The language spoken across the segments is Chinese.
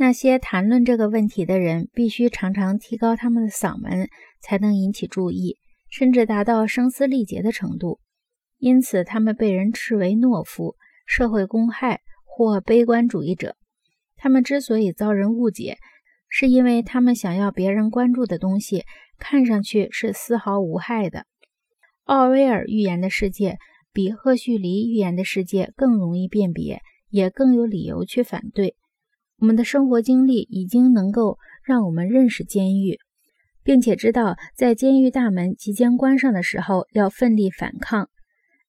那些谈论这个问题的人，必须常常提高他们的嗓门，才能引起注意，甚至达到声嘶力竭的程度。因此，他们被人斥为懦夫、社会公害或悲观主义者。他们之所以遭人误解，是因为他们想要别人关注的东西看上去是丝毫无害的。奥威尔预言的世界比赫胥黎预言的世界更容易辨别，也更有理由去反对。我们的生活经历已经能够让我们认识监狱，并且知道在监狱大门即将关上的时候要奋力反抗。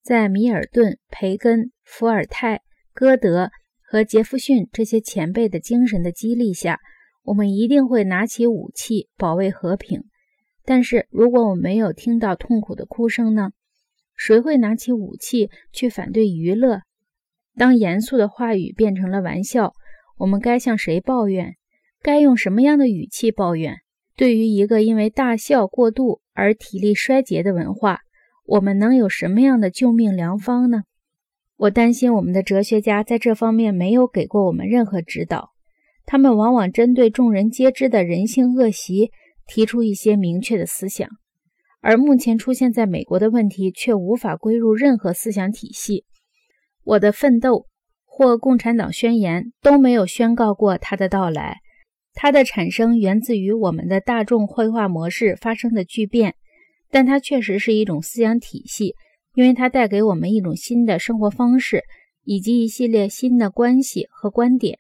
在米尔顿、培根、伏尔泰、歌德和杰弗逊这些前辈的精神的激励下，我们一定会拿起武器保卫和平。但是，如果我们没有听到痛苦的哭声呢？谁会拿起武器去反对娱乐？当严肃的话语变成了玩笑？我们该向谁抱怨？该用什么样的语气抱怨？对于一个因为大笑过度而体力衰竭的文化，我们能有什么样的救命良方呢？我担心我们的哲学家在这方面没有给过我们任何指导。他们往往针对众人皆知的人性恶习提出一些明确的思想，而目前出现在美国的问题却无法归入任何思想体系。我的奋斗。或共产党宣言都没有宣告过它的到来。它的产生源自于我们的大众绘画模式发生的巨变，但它确实是一种思想体系，因为它带给我们一种新的生活方式以及一系列新的关系和观点。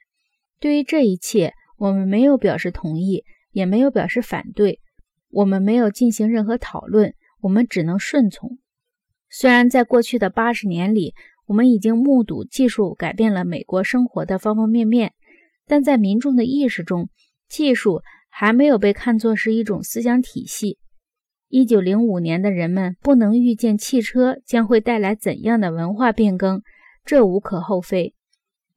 对于这一切，我们没有表示同意，也没有表示反对，我们没有进行任何讨论，我们只能顺从。虽然在过去的八十年里，我们已经目睹技术改变了美国生活的方方面面，但在民众的意识中，技术还没有被看作是一种思想体系。一九零五年的人们不能预见汽车将会带来怎样的文化变更，这无可厚非。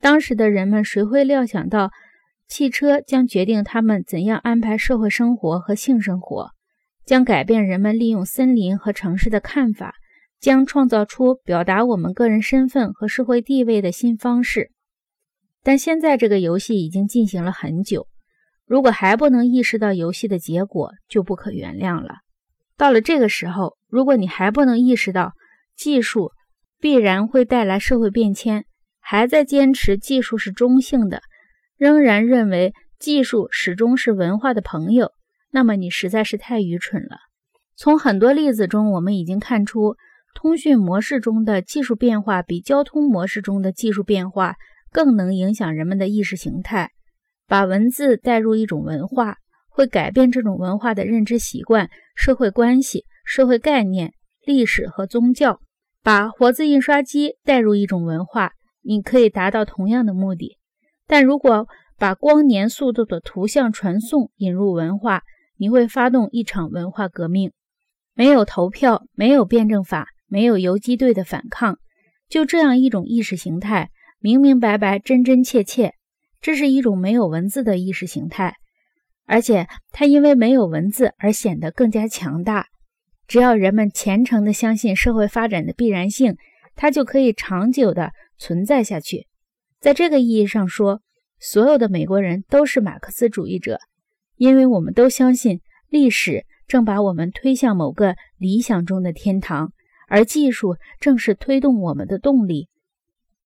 当时的人们谁会料想到汽车将决定他们怎样安排社会生活和性生活，将改变人们利用森林和城市的看法？将创造出表达我们个人身份和社会地位的新方式，但现在这个游戏已经进行了很久。如果还不能意识到游戏的结果，就不可原谅了。到了这个时候，如果你还不能意识到技术必然会带来社会变迁，还在坚持技术是中性的，仍然认为技术始终是文化的朋友，那么你实在是太愚蠢了。从很多例子中，我们已经看出。通讯模式中的技术变化比交通模式中的技术变化更能影响人们的意识形态。把文字带入一种文化，会改变这种文化的认知习惯、社会关系、社会概念、历史和宗教。把活字印刷机带入一种文化，你可以达到同样的目的。但如果把光年速度的图像传送引入文化，你会发动一场文化革命。没有投票，没有辩证法。没有游击队的反抗，就这样一种意识形态，明明白白、真真切切，这是一种没有文字的意识形态，而且它因为没有文字而显得更加强大。只要人们虔诚地相信社会发展的必然性，它就可以长久地存在下去。在这个意义上说，所有的美国人都是马克思主义者，因为我们都相信历史正把我们推向某个理想中的天堂。而技术正是推动我们的动力。